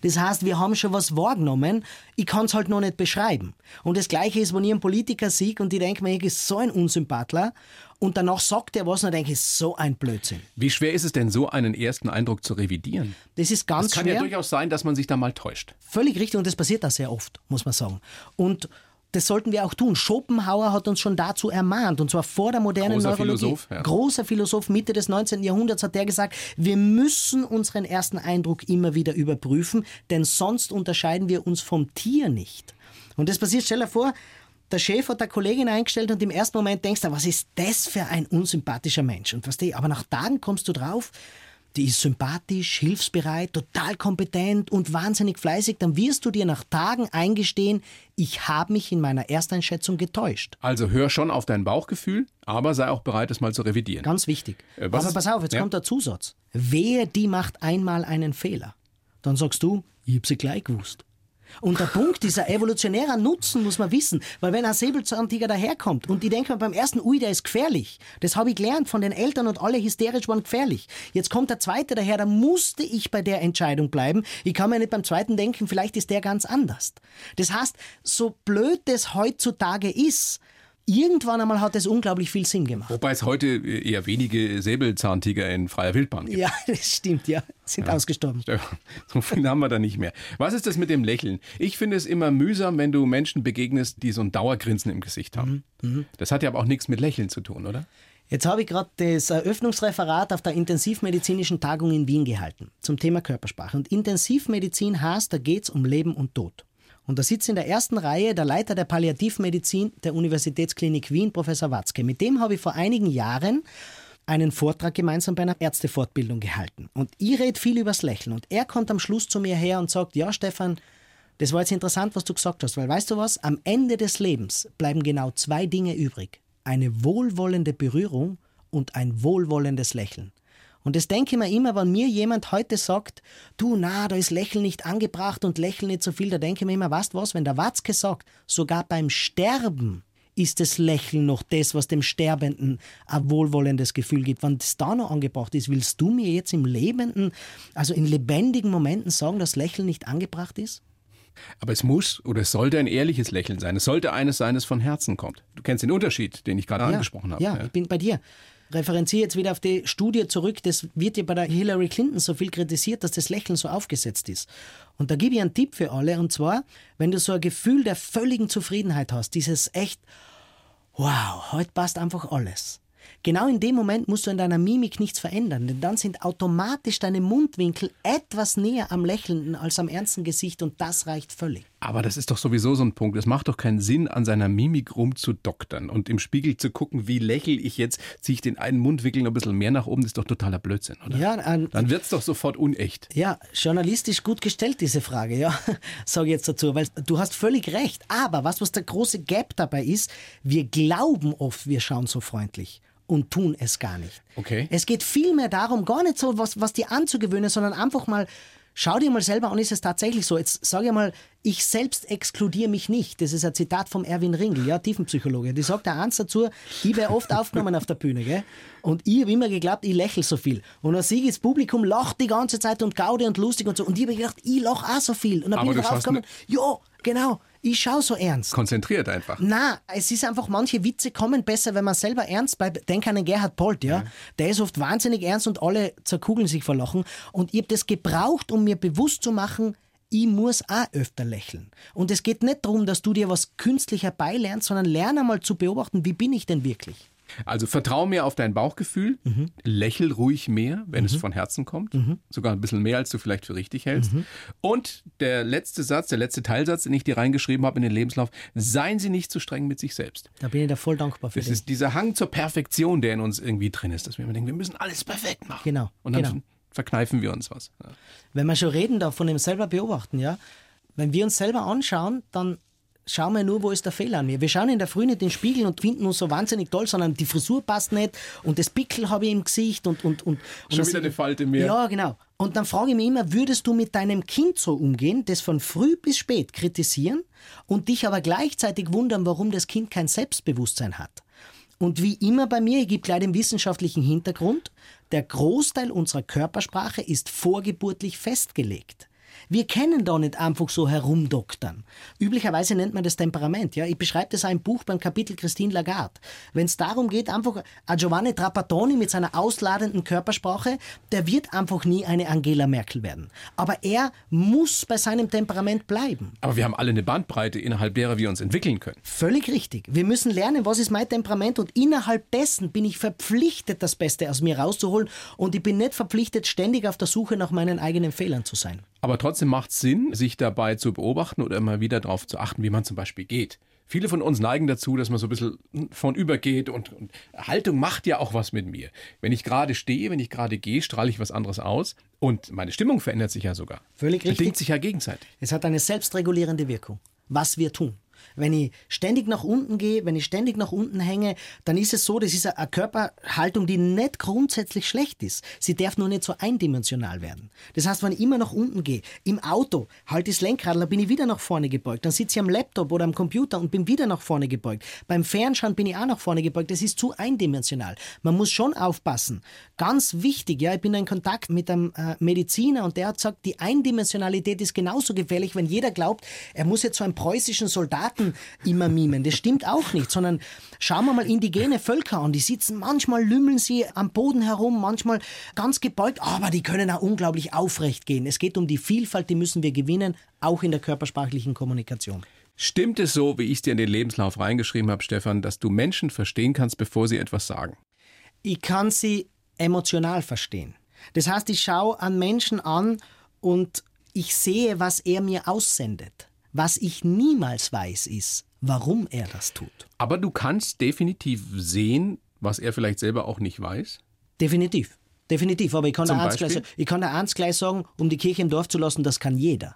Das heißt, wir haben schon was wahrgenommen, ich kann es halt noch nicht beschreiben. Und das Gleiche ist, wenn ich einen Politiker sehe und ich denke mir, ich ist so ein Unsympathler und danach sagt er was und dann denke ich, so ein Blödsinn.
Wie schwer ist es denn, so einen ersten Eindruck zu revidieren?
Das ist ganz
Es kann
schwer.
ja durchaus sein, dass man sich da mal täuscht.
Völlig richtig und das passiert da sehr oft, muss man sagen. Und das sollten wir auch tun. Schopenhauer hat uns schon dazu ermahnt, und zwar vor der modernen
Großer
Neurologie.
Philosoph, ja.
Großer Philosoph Mitte des 19. Jahrhunderts hat der gesagt, wir müssen unseren ersten Eindruck immer wieder überprüfen, denn sonst unterscheiden wir uns vom Tier nicht. Und das passiert, stell dir vor, der Chef hat eine Kollegin eingestellt und im ersten Moment denkst du, was ist das für ein unsympathischer Mensch? Und was aber nach Tagen kommst du drauf, die ist sympathisch, hilfsbereit, total kompetent und wahnsinnig fleißig, dann wirst du dir nach Tagen eingestehen, ich habe mich in meiner Ersteinschätzung getäuscht.
Also hör schon auf dein Bauchgefühl, aber sei auch bereit, es mal zu revidieren.
Ganz wichtig.
Äh, was
Aber pass auf, jetzt
Ja.
kommt der Zusatz. Wer die macht einmal einen Fehler, dann sagst du, ich hab sie gleich gewusst. Und der Punkt, dieser evolutionäre Nutzen muss man wissen, weil wenn ein Säbelzahntiger daherkommt und ich denke mir beim ersten, ui, der ist gefährlich, das habe ich gelernt von den Eltern und alle hysterisch waren gefährlich. Jetzt kommt der zweite daher, da musste ich bei der Entscheidung bleiben. Ich kann mir nicht beim zweiten denken, vielleicht ist der ganz anders. Das heißt, so blöd das heutzutage ist, irgendwann einmal hat es unglaublich viel Sinn gemacht.
Wobei es heute eher wenige Säbelzahntiger in freier Wildbahn gibt.
Ja, *laughs* das stimmt, ja. Sind ausgestorben.
Stefan, So viel haben wir da nicht mehr. Was ist das mit dem Lächeln? Ich finde es immer mühsam, wenn du Menschen begegnest, die so ein Dauergrinsen im Gesicht haben. Das hat ja aber auch nichts mit Lächeln zu tun, oder?
Jetzt habe ich gerade das Eröffnungsreferat auf der intensivmedizinischen Tagung in Wien gehalten zum Thema Körpersprache. Und Intensivmedizin heißt, da geht es um Leben und Tod. Und da sitzt in der ersten Reihe der Leiter der Palliativmedizin der Universitätsklinik Wien, Professor Watzke. Mit dem habe ich vor einigen Jahren einen Vortrag gemeinsam bei einer Ärztefortbildung gehalten. Und ich rede viel übers Lächeln. Und er kommt am Schluss zu mir her und sagt, ja Stefan, das war jetzt interessant, was du gesagt hast, weil weißt du was, am Ende des Lebens bleiben genau zwei Dinge übrig. Eine wohlwollende Berührung und ein wohlwollendes Lächeln. Und das denke ich mir immer, wenn mir jemand heute sagt, du, na, da ist Lächeln nicht angebracht und Lächeln nicht so viel, da denke ich mir immer, weißt was, wenn der Watzke sagt, sogar beim Sterben ist das Lächeln noch das, was dem Sterbenden ein wohlwollendes Gefühl gibt. Wenn das da noch angebracht ist, willst du mir jetzt im Lebenden, also in lebendigen Momenten sagen, dass Lächeln nicht angebracht ist?
Aber es muss oder es sollte ein ehrliches Lächeln sein. Es sollte eines sein, das von Herzen kommt. Du kennst den Unterschied, den ich gerade angesprochen habe.
Ja, ich bin bei dir. Referenziere jetzt wieder auf die Studie zurück. Das wird ja bei der Hillary Clinton so viel kritisiert, dass das Lächeln so aufgesetzt ist. Und da gebe ich einen Tipp für alle. Und zwar, wenn du so ein Gefühl der völligen Zufriedenheit hast, dieses echt, wow, heute passt einfach alles. Genau in dem Moment musst du in deiner Mimik nichts verändern, denn dann sind automatisch deine Mundwinkel etwas näher am Lächelnden als am ernsten Gesicht und das reicht völlig.
Aber das ist doch sowieso so ein Punkt. Es macht doch keinen Sinn, an seiner Mimik rumzudoktern und im Spiegel zu gucken, wie lächel ich jetzt, ziehe ich den einen Mundwinkel noch ein bisschen mehr nach oben, das ist doch totaler Blödsinn, oder?
Ja, an,
Dann wird's doch sofort unecht.
Ja, journalistisch gut gestellt, diese Frage, ja, *laughs* sage ich jetzt dazu, weil du hast völlig recht. Aber was, was der große Gap dabei ist, wir glauben oft, wir schauen so freundlich und tun es gar nicht.
Okay.
Es geht vielmehr darum, gar nicht so, was, was dir anzugewöhnen, sondern einfach mal, schau dir mal selber an, ist es tatsächlich so. Jetzt sage ich mal, ich selbst exkludiere mich nicht. Das ist ein Zitat vom Erwin Ringel, ja, Tiefenpsychologe. Die sagt da eins dazu, ich wäre oft aufgenommen auf der Bühne, gell? Und ich habe immer geglaubt, ich lächle so viel. Und dann sehe ich, das Publikum lacht die ganze Zeit und gaude und lustig und so. Und ich habe gedacht, ich lache auch so viel. Und dann
Aber
bin ich draufgekommen, ja, genau, ich schaue so ernst.
Konzentriert einfach.
Na, es ist einfach, manche Witze kommen besser, wenn man selber ernst bleibt. Denk an den Gerhard Polt, ja? Der ist oft wahnsinnig ernst und alle zerkugeln sich vor Lachen. Und ich habe das gebraucht, um mir bewusst zu machen, ich muss auch öfter lächeln. Und es geht nicht darum, dass du dir was künstlich herbeilernst, sondern lerne mal zu beobachten, wie bin ich denn wirklich.
Also vertrau mir auf dein Bauchgefühl,
Mhm.
lächel ruhig mehr, wenn es von Herzen kommt, sogar ein bisschen mehr, als du vielleicht für richtig hältst.
Mhm.
Und der letzte Satz, der letzte Teilsatz, den ich dir reingeschrieben habe in den Lebenslauf, seien Sie nicht zu streng mit sich selbst.
Da bin ich da voll dankbar für
Das
den.
ist dieser Hang zur Perfektion, der in uns irgendwie drin ist, dass wir immer denken, wir müssen alles perfekt machen.
Genau,
Und dann
genau.
verkneifen wir uns was. Ja.
Wenn wir schon reden da von dem selber beobachten, ja, wenn wir uns selber anschauen, dann schauen wir nur, wo ist der Fehler an mir. Wir schauen in der Früh nicht in den Spiegel und finden uns so wahnsinnig toll, sondern die Frisur passt nicht und das Pickel habe ich im Gesicht und und und, und
Schon wieder eine Falte mehr.
Ja, genau. Und dann frage ich mich immer, würdest du mit deinem Kind so umgehen, das von früh bis spät kritisieren und dich aber gleichzeitig wundern, warum das Kind kein Selbstbewusstsein hat? Und wie immer bei mir, ich gebe gleich den wissenschaftlichen Hintergrund, der Großteil unserer Körpersprache ist vorgeburtlich festgelegt. Wir kennen da nicht einfach so herumdoktern. Üblicherweise nennt man das Temperament. Ja? Ich beschreibe das auch im Buch beim Kapitel Christine Lagarde. Wenn es darum geht, einfach ein Giovanni Trapattoni mit seiner ausladenden Körpersprache, der wird einfach nie eine Angela Merkel werden. Aber er muss bei seinem Temperament bleiben.
Aber wir haben alle eine Bandbreite, innerhalb derer wir uns entwickeln können.
Völlig richtig. Wir müssen lernen, was ist mein Temperament und innerhalb dessen bin ich verpflichtet, das Beste aus mir rauszuholen und ich bin nicht verpflichtet, ständig auf der Suche nach meinen eigenen Fehlern zu sein.
Aber trotzdem macht es Sinn, sich dabei zu beobachten oder immer wieder darauf zu achten, wie man zum Beispiel geht. Viele von uns neigen dazu, dass man so ein bisschen von übergeht und, und Haltung macht ja auch was mit mir. Wenn ich gerade stehe, wenn ich gerade gehe, strahle ich was anderes aus und meine Stimmung verändert sich ja sogar.
Völlig richtig.
Bedingt sich ja gegenseitig.
Es hat eine selbstregulierende Wirkung, was wir tun. Wenn ich ständig nach unten gehe, wenn ich ständig nach unten hänge, dann ist es so, das ist eine Körperhaltung, die nicht grundsätzlich schlecht ist. Sie darf nur nicht so eindimensional werden. Das heißt, wenn ich immer nach unten gehe, im Auto halte ich das Lenkrad, dann bin ich wieder nach vorne gebeugt. Dann sitze ich am Laptop oder am Computer und bin wieder nach vorne gebeugt. Beim Fernschauen bin ich auch nach vorne gebeugt. Das ist zu eindimensional. Man muss schon aufpassen. Ganz wichtig, ja, ich bin in Kontakt mit einem äh, Mediziner und der hat gesagt, die Eindimensionalität ist genauso gefährlich, wenn jeder glaubt, er muss jetzt so einen preußischen Soldaten immer mimen. Das stimmt auch nicht, sondern schauen wir mal indigene Völker an. Die sitzen, manchmal lümmeln sie am Boden herum, manchmal ganz gebeugt, aber die können auch unglaublich aufrecht gehen. Es geht um die Vielfalt, die müssen wir gewinnen, auch in der körpersprachlichen Kommunikation.
Stimmt es so, wie ich es dir in den Lebenslauf reingeschrieben habe, Stefan, dass du Menschen verstehen kannst, bevor sie etwas sagen?
ich kann sie emotional verstehen. Das heißt, ich schaue an Menschen an und ich sehe, was er mir aussendet. Was ich niemals weiß, ist, warum er das tut.
Aber du kannst definitiv sehen, was er vielleicht selber auch nicht weiß.
Definitiv. Definitiv. Aber ich kann, gleich, ich da eins gleich sagen, um die Kirche im Dorf zu lassen, das kann jeder.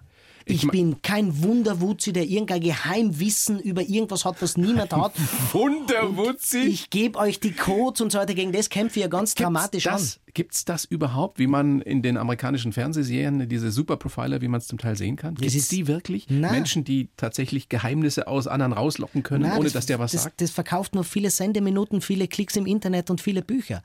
Ich, bin kein Wunderwutzi, der irgendein Geheimwissen über irgendwas hat, was niemand hat. *laughs*
Wunderwutzi!
Ich gebe euch die Codes und so weiter. Gegen das kämpfe ich ja ganz dramatisch an.
Gibt es das überhaupt, wie man in den amerikanischen Fernsehserien, diese Superprofiler, wie man es zum Teil sehen kann? Gibt es die wirklich?
Na.
Menschen, die tatsächlich Geheimnisse aus anderen rauslocken können,
Nein,
ohne dass der was
das,
sagt?
Das verkauft nur viele Sendeminuten, viele Klicks im Internet und viele Bücher.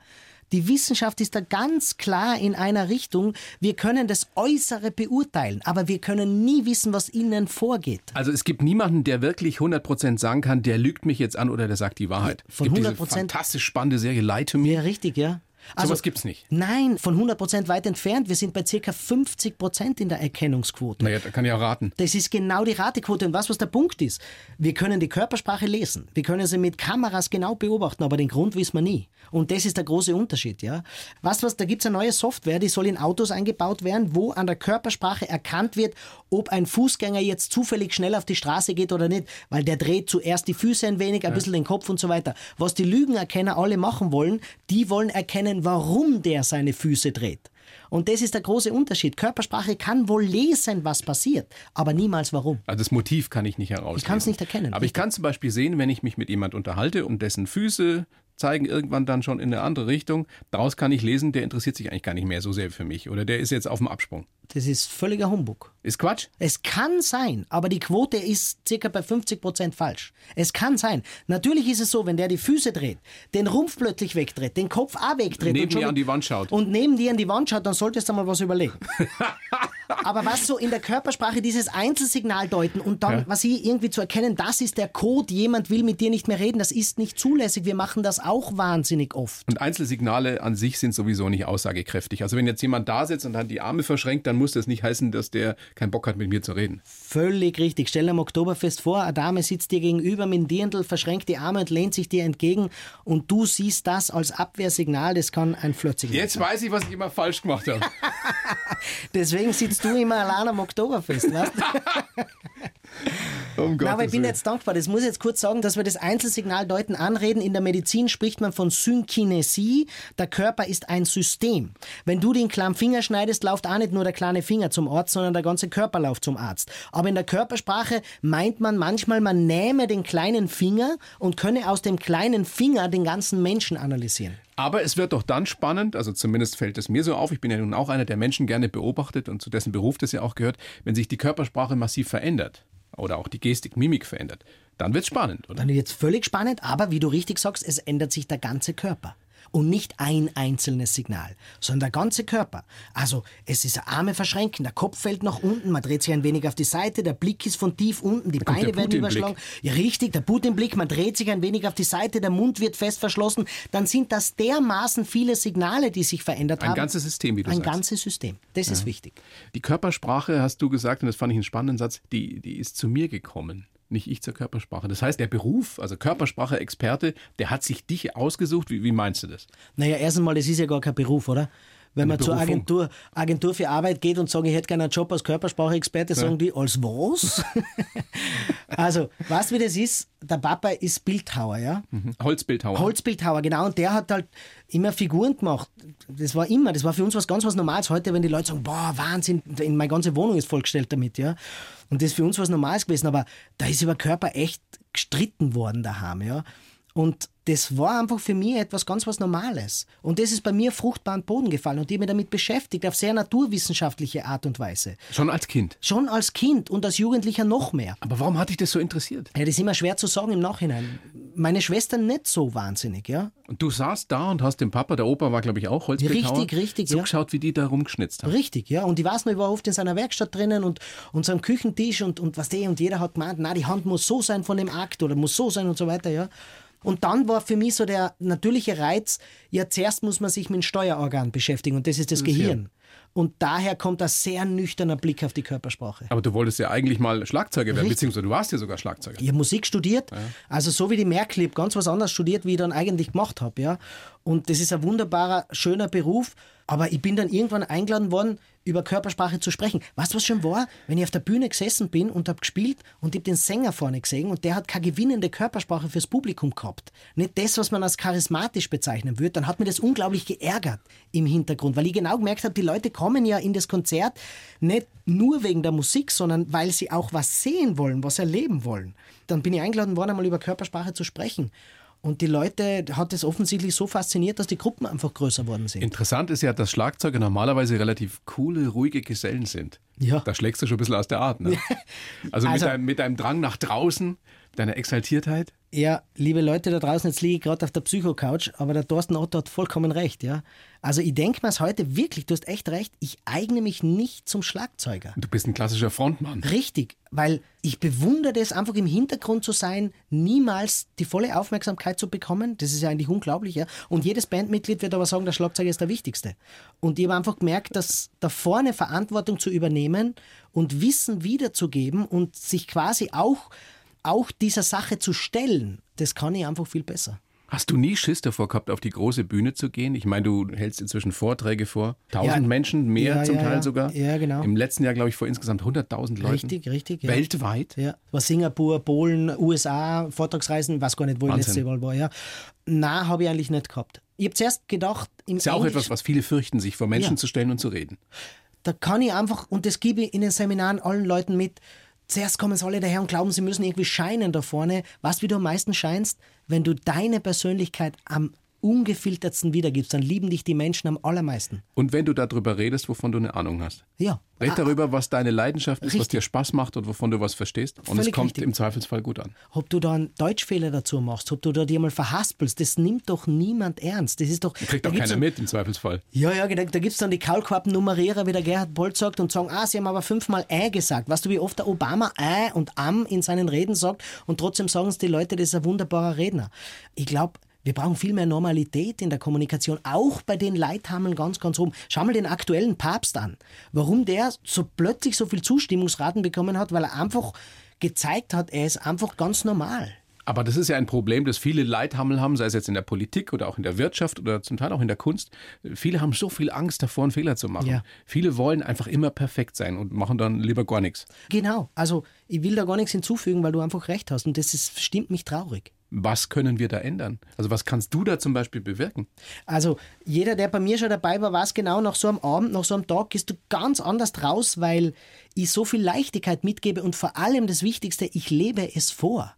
Die Wissenschaft ist da ganz klar in einer Richtung. Wir können das Äußere beurteilen, aber wir können nie wissen, was innen vorgeht.
Also es gibt niemanden, der wirklich 100% sagen kann, der lügt mich jetzt an oder der sagt die Wahrheit.
Von
es gibt diese
100%.
fantastisch spannende Serie Lie to Me.
Ja, richtig, ja. Also,
Sowas gibt's nicht.
Nein, von 100 Prozent weit entfernt. Wir sind bei circa 50 Prozent in der Erkennungsquote.
Naja, da kann ich auch raten.
Das ist genau die Ratequote. Und was, was der Punkt ist, wir können die Körpersprache lesen. Wir können sie mit Kameras genau beobachten, aber den Grund wissen wir nie. Und das ist der große Unterschied. Ja? Was, was, da gibt es eine neue Software, die soll in Autos eingebaut werden, wo an der Körpersprache erkannt wird, ob ein Fußgänger jetzt zufällig schnell auf die Straße geht oder nicht, weil der dreht zuerst die Füße ein wenig, ein bisschen den Kopf und so weiter. Was die Lügenerkenner alle machen wollen, die wollen erkennen, warum der seine Füße dreht. Und das ist der große Unterschied. Körpersprache kann wohl lesen, was passiert, aber niemals warum.
Also das Motiv kann ich nicht herauslesen.
Ich kann es nicht erkennen.
Aber ich kann zum Beispiel sehen, wenn ich mich mit jemand unterhalte und dessen Füße zeigen irgendwann dann schon in eine andere Richtung. Daraus kann ich lesen, der interessiert sich eigentlich gar nicht mehr so sehr für mich oder der ist jetzt auf dem Absprung.
Das ist völliger Humbug.
Ist Quatsch?
Es kann sein, aber die Quote ist circa bei 50 Prozent falsch. Es kann sein. Natürlich ist es so, wenn der die Füße dreht, den Rumpf plötzlich wegdreht, den Kopf auch wegdreht
Neben dir an die Wand schaut.
und neben dir an die Wand schaut, dann solltest du mal was überlegen. *laughs* aber was so in der Körpersprache dieses Einzelsignal deuten und dann,
Ja.
was sie irgendwie zu erkennen, das ist der Code, jemand will mit dir nicht mehr reden, das ist nicht zulässig. Wir machen das auch wahnsinnig oft.
Und Einzelsignale an sich sind sowieso nicht aussagekräftig. Also wenn jetzt jemand da sitzt und hat die Arme verschränkt, dann muss das nicht heißen, dass der keinen Bock hat, mit mir zu reden.
Völlig richtig. Stell dir am Oktoberfest vor, eine Dame sitzt dir gegenüber mit dem Dirndl, verschränkt die Arme und lehnt sich dir entgegen und du siehst das als Abwehrsignal, das kann ein Flirtsignal
Jetzt
sein.
weiß ich, was ich immer falsch gemacht habe. *laughs*
Deswegen sitzt du immer allein am Oktoberfest, weißt? *laughs*
Um
Nein, aber ich bin jetzt dankbar. Das muss ich jetzt kurz sagen, dass wir das Einzelsignal deuten anreden. In der Medizin spricht man von Synkinesie. Der Körper ist ein System. Wenn du den kleinen Finger schneidest, läuft auch nicht nur der kleine Finger zum Arzt, sondern der ganze Körper läuft zum Arzt. Aber in der Körpersprache meint man manchmal, man nähme den kleinen Finger und könne aus dem kleinen Finger den ganzen Menschen analysieren.
Aber es wird doch dann spannend, also zumindest fällt es mir so auf, ich bin ja nun auch einer, der Menschen gerne beobachtet und zu dessen Beruf das ja auch gehört, wenn sich die Körpersprache massiv verändert oder auch die Gestik, Mimik verändert, dann wird es spannend, oder?
Dann wird völlig spannend, aber wie du richtig sagst, es ändert sich der ganze Körper. Und nicht ein einzelnes Signal, sondern der ganze Körper. Also es ist Arme verschränken, der Kopf fällt nach unten, man dreht sich ein wenig auf die Seite, der Blick ist von tief unten, die Beine werden überschlagen. Ja, richtig, der Putin-Blick, man dreht sich ein wenig auf die Seite, der Mund wird fest verschlossen. Dann sind das dermaßen viele Signale, die sich verändert
Ein
haben.
ganzes System, wie du
Ein
sagst.
ganzes System. Das ist wichtig.
Die Körpersprache, hast du gesagt, und das fand ich einen spannenden Satz, die, die ist zu mir gekommen. Nicht ich zur Körpersprache. Das heißt, der Beruf, also Körpersprache-Experte, der hat sich dich ausgesucht. Wie, wie meinst du das?
Naja, erst einmal, das ist ja gar kein Beruf, oder? Wenn man zur. Agentur, Agentur für Arbeit geht und sagt, ich hätte gerne einen Job als Körpersprache-Experte, sagen die, als was? *laughs* also, weißt du, wie das ist? Der Papa ist Bildhauer, ja?
Holzbildhauer.
Holzbildhauer, genau. Und der hat halt immer Figuren gemacht. Das war immer, das war für uns was ganz was Normales. Heute, wenn die Leute sagen, boah, Wahnsinn, meine ganze Wohnung ist vollgestellt damit, ja. Und das ist für uns was Normales gewesen. Aber da ist über Körper echt gestritten worden daheim, ja. Und das war einfach für mich etwas ganz was Normales. Und das ist bei mir fruchtbar an den Boden gefallen und ich mich damit beschäftigt, auf sehr naturwissenschaftliche Art und Weise.
Schon als Kind.
Schon als Kind und als Jugendlicher noch mehr.
Aber warum hat dich das so interessiert?
Ja, das ist immer schwer zu sagen im Nachhinein. Meine Schwester nicht so wahnsinnig, ja.
Und du saßt da und hast dem Papa, der Opa war, glaube ich, auch Holzbildhauer,
Richtig, richtig,
so
ja.
geschaut, wie die da rumgeschnitzt haben.
Richtig, ja. Und ich weiß noch, ich war oft in seiner Werkstatt drinnen und, und so am Küchentisch und, und was der und jeder hat gemeint, na, die Hand muss so sein von dem Akt oder muss so sein und so weiter, ja. Und dann war für mich so der natürliche Reiz, ja, zuerst muss man sich mit dem Steuerorgan beschäftigen und das ist das,
Das Hirn.
Gehirn. Und daher kommt ein sehr nüchterner Blick auf die Körpersprache.
Aber du wolltest ja eigentlich mal Schlagzeuger werden,
Richtig.
beziehungsweise du warst ja sogar Schlagzeuger.
Ich habe Musik studiert, also so wie die Merkel, ich hab ganz was anderes studiert, wie ich dann eigentlich gemacht habe. Ja? Und das ist ein wunderbarer, schöner Beruf, aber ich bin dann irgendwann eingeladen worden, über Körpersprache zu sprechen. Weißt du, was schon war? Wenn ich auf der Bühne gesessen bin und habe gespielt und ich hab den Sänger vorne gesehen und der hat keine gewinnende Körpersprache fürs Publikum gehabt. Nicht das, was man als charismatisch bezeichnen würde, dann hat mir das unglaublich geärgert im Hintergrund, weil ich genau gemerkt habe, die Leute kommen ja in das Konzert nicht nur wegen der Musik, sondern weil sie auch was sehen wollen, was erleben wollen. Dann bin ich eingeladen worden, einmal über Körpersprache zu sprechen. Und die Leute hat es offensichtlich so fasziniert, dass die Gruppen einfach größer worden sind.
Interessant ist ja, dass Schlagzeuger normalerweise relativ coole, ruhige Gesellen sind.
Ja.
Da schlägst du schon ein bisschen aus der Art. Ne? *laughs* Also, mit,
Also-
deinem, mit deinem Drang nach draußen, Deine Exaltiertheit?
Ja, liebe Leute da draußen, jetzt liege ich gerade auf der Psycho-Couch, aber der Thorsten Otto hat vollkommen recht, ja. Also ich denke mir es heute wirklich, du hast echt recht, ich eigne mich nicht zum Schlagzeuger.
Du bist ein klassischer Frontmann.
Richtig, weil ich bewundere das, einfach im Hintergrund zu sein, niemals die volle Aufmerksamkeit zu bekommen. Das ist ja eigentlich unglaublich, ja. Und jedes Bandmitglied wird aber sagen, der Schlagzeuger ist der Wichtigste. Und ich habe einfach gemerkt, dass da vorne Verantwortung zu übernehmen und Wissen wiederzugeben und sich quasi auch auch dieser Sache zu stellen, das kann ich einfach viel besser.
Hast du nie Schiss davor gehabt, auf die große Bühne zu gehen? Ich meine, du hältst inzwischen Vorträge vor. Tausend
Ja.
Menschen, mehr
Ja,
zum
ja,
Teil sogar.
Ja, genau.
Im letzten Jahr, glaube ich, vor insgesamt 100.000 Leuten.
Richtig, richtig.
Weltweit?
Ja. War Singapur, Polen, USA, Vortragsreisen, weiß gar nicht, wo ich
Wahnsinn.
letzte Mal war. Ja. Nein, habe ich eigentlich nicht gehabt. Ich habe zuerst gedacht, im
Ist ja auch
Englisch-
etwas, was viele fürchten, sich vor Menschen zu stellen und zu reden.
da kann ich einfach, und das gebe ich in den Seminaren allen Leuten mit, zuerst kommen sie alle daher und glauben, sie müssen irgendwie scheinen da vorne. Du, wie du am meisten scheinst? Wenn du deine Persönlichkeit am ungefiltertsten wiedergibst, dann lieben dich die Menschen am allermeisten.
Und wenn du darüber redest, wovon du eine Ahnung hast.
Ja.
Red
Ah,
darüber, was deine Leidenschaft ist, was
Richtig.
dir Spaß macht und wovon du was verstehst. Und es
Völlig
kommt
richtig.
im Zweifelsfall gut an.
Ob du da einen Deutschfehler dazu machst, ob du da dir mal verhaspelst, das nimmt doch niemand ernst. Das ist doch.
Kriegt
da
auch
gibt's
keiner
dann-
mit im Zweifelsfall.
Ja, ja, da, da gibt es dann die Kaulquappen-Nummerierer, wie der Gerhard Bolt sagt, und sagen, ah, sie haben aber fünfmal Äh gesagt. Weißt du, wie oft der Obama Äh und Am in seinen Reden sagt und trotzdem sagen es die Leute, das ist ein wunderbarer Redner. Ich glaube, wir brauchen viel mehr Normalität in der Kommunikation, auch bei den Leithameln ganz, ganz oben. Schau mal den aktuellen Papst an. Warum der so plötzlich so viel Zustimmungsraten bekommen hat, weil er einfach gezeigt hat, er ist einfach ganz normal.
Aber das ist ja ein Problem, das viele Leithammel haben, sei es jetzt in der Politik oder auch in der Wirtschaft oder zum Teil auch in der Kunst. Viele haben so viel Angst davor, einen Fehler zu machen.
Ja.
Viele wollen einfach immer perfekt sein und machen dann lieber gar nichts.
Genau, also ich will da gar nichts hinzufügen, weil du einfach recht hast und das ist, stimmt mich traurig.
Was können wir da ändern? Also was kannst du da zum Beispiel bewirken?
Also jeder, der bei mir schon dabei war, weiß genau, nach so einem Abend, nach so einem Tag gehst du ganz anders raus, weil ich so viel Leichtigkeit mitgebe und vor allem das Wichtigste, ich lebe es vor.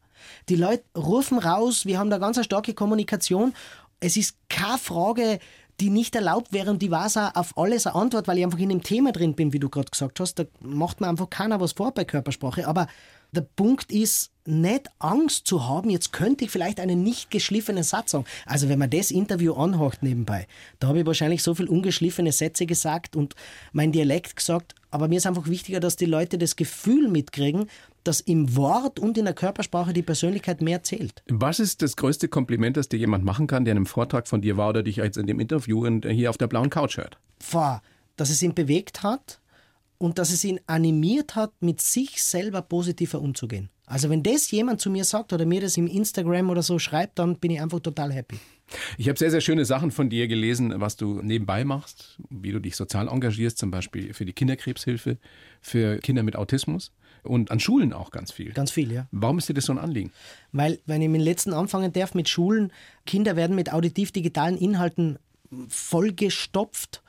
Die Leute rufen raus, wir haben da ganz eine starke Kommunikation. Es ist keine Frage, die nicht erlaubt wäre und die war auch auf alles eine Antwort, weil ich einfach in dem Thema drin bin, wie du gerade gesagt hast. Da macht mir einfach keiner was vor bei Körpersprache. Aber der Punkt ist, nicht Angst zu haben, jetzt könnte ich vielleicht einen nicht geschliffenen Satz sagen. Also wenn man das Interview anhört nebenbei, da habe ich wahrscheinlich so viel ungeschliffene Sätze gesagt und mein Dialekt gesagt, aber mir ist einfach wichtiger, dass die Leute das Gefühl mitkriegen, dass im Wort und in der Körpersprache die Persönlichkeit mehr zählt.
Was ist das größte Kompliment, das dir jemand machen kann, der in einem Vortrag von dir war oder dich jetzt in dem Interview in, hier auf der blauen Couch hört?
Vor, dass es ihn bewegt hat und dass es ihn animiert hat, mit sich selber positiver umzugehen. Also wenn das jemand zu mir sagt oder mir das im Instagram oder so schreibt, dann bin ich einfach total happy.
Ich habe sehr, sehr schöne Sachen von dir gelesen, was du nebenbei machst, wie du dich sozial engagierst, zum Beispiel für die Kinderkrebshilfe, für Kinder mit Autismus und an Schulen auch ganz viel.
Ganz viel, ja.
Warum ist dir das so ein Anliegen?
Weil, wenn ich mit dem letzten anfangen darf, mit Schulen, Kinder werden mit auditiv-digitalen Inhalten vollgestopft.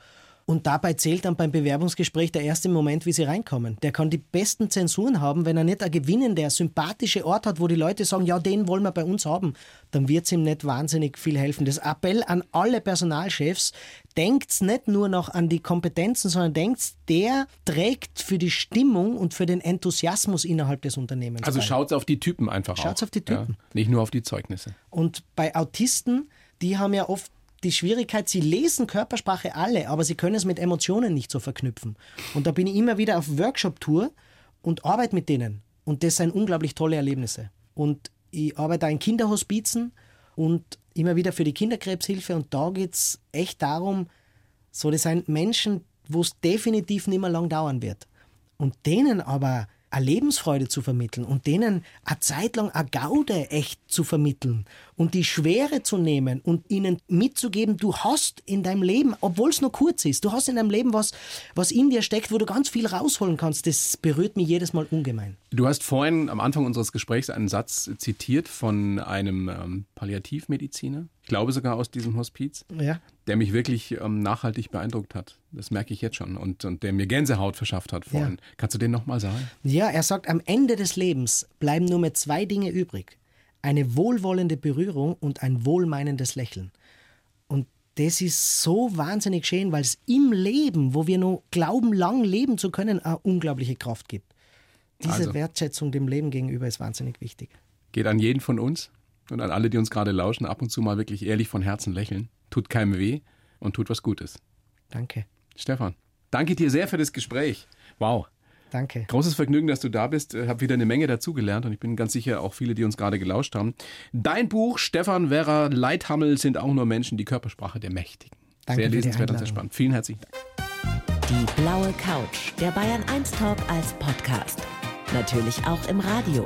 Und dabei zählt dann beim Bewerbungsgespräch der erste Moment, wie sie reinkommen. Der kann die besten Zensuren haben, wenn er nicht ein gewinnender, sympathische Ort hat, wo die Leute sagen, ja, den wollen wir bei uns haben, dann wird es ihm nicht wahnsinnig viel helfen. Das Appell an alle Personalchefs, denkt nicht nur noch an die Kompetenzen, sondern denkt, der trägt für die Stimmung und für den Enthusiasmus innerhalb des Unternehmens
Also schaut auf die Typen einfach
Schaut's
auch.
auf die Typen.
Ja, nicht nur auf die Zeugnisse.
Und bei Autisten, die haben ja oft die Schwierigkeit, sie lesen Körpersprache alle, aber sie können es mit Emotionen nicht so verknüpfen. Und da bin ich immer wieder auf Workshop-Tour und arbeite mit denen. Und das sind unglaublich tolle Erlebnisse. Und ich arbeite auch in Kinderhospizen und immer wieder für die Kinderkrebshilfe. Und da geht es echt darum, so das sind Menschen, wo es definitiv nicht mehr lang dauern wird. Und denen aber eine Lebensfreude zu vermitteln und denen eine Zeit lang eine Gaude echt zu vermitteln und die Schwere zu nehmen und ihnen mitzugeben, du hast in deinem Leben, obwohl es nur kurz ist, du hast in deinem Leben was, was in dir steckt, wo du ganz viel rausholen kannst, das berührt mich jedes Mal ungemein.
Du hast vorhin am Anfang unseres Gesprächs einen Satz zitiert von einem ähm, Palliativmediziner, glaube sogar aus diesem Hospiz,
Ja.
der mich wirklich ähm, nachhaltig beeindruckt hat. Das merke ich jetzt schon und, und der mir Gänsehaut verschafft hat vorhin. Kannst du den nochmal sagen?
Ja, er sagt, am Ende des Lebens bleiben nur mehr zwei Dinge übrig. Eine wohlwollende Berührung und ein wohlmeinendes Lächeln. Und das ist so wahnsinnig schön, weil es im Leben, wo wir nur glauben, lang leben zu können, eine unglaubliche Kraft gibt. Diese
Also.
Wertschätzung dem Leben gegenüber ist wahnsinnig wichtig.
geht an jeden von uns und an alle, die uns gerade lauschen, ab und zu mal wirklich ehrlich von Herzen lächeln. Tut keinem weh und tut was Gutes.
Danke.
Stefan, danke dir sehr für das Gespräch. Wow.
Danke.
Großes Vergnügen, dass du da bist. Ich habe wieder eine Menge dazugelernt und ich bin ganz sicher auch viele, die uns gerade gelauscht haben. Dein Buch, Stefan Werra, Leithammel sind auch nur Menschen, die Körpersprache der Mächtigen.
Danke
sehr lesenswert und sehr spannend. Vielen herzlichen Dank.
Die blaue Couch, der Bayern 1 Talk als Podcast. Natürlich auch im Radio.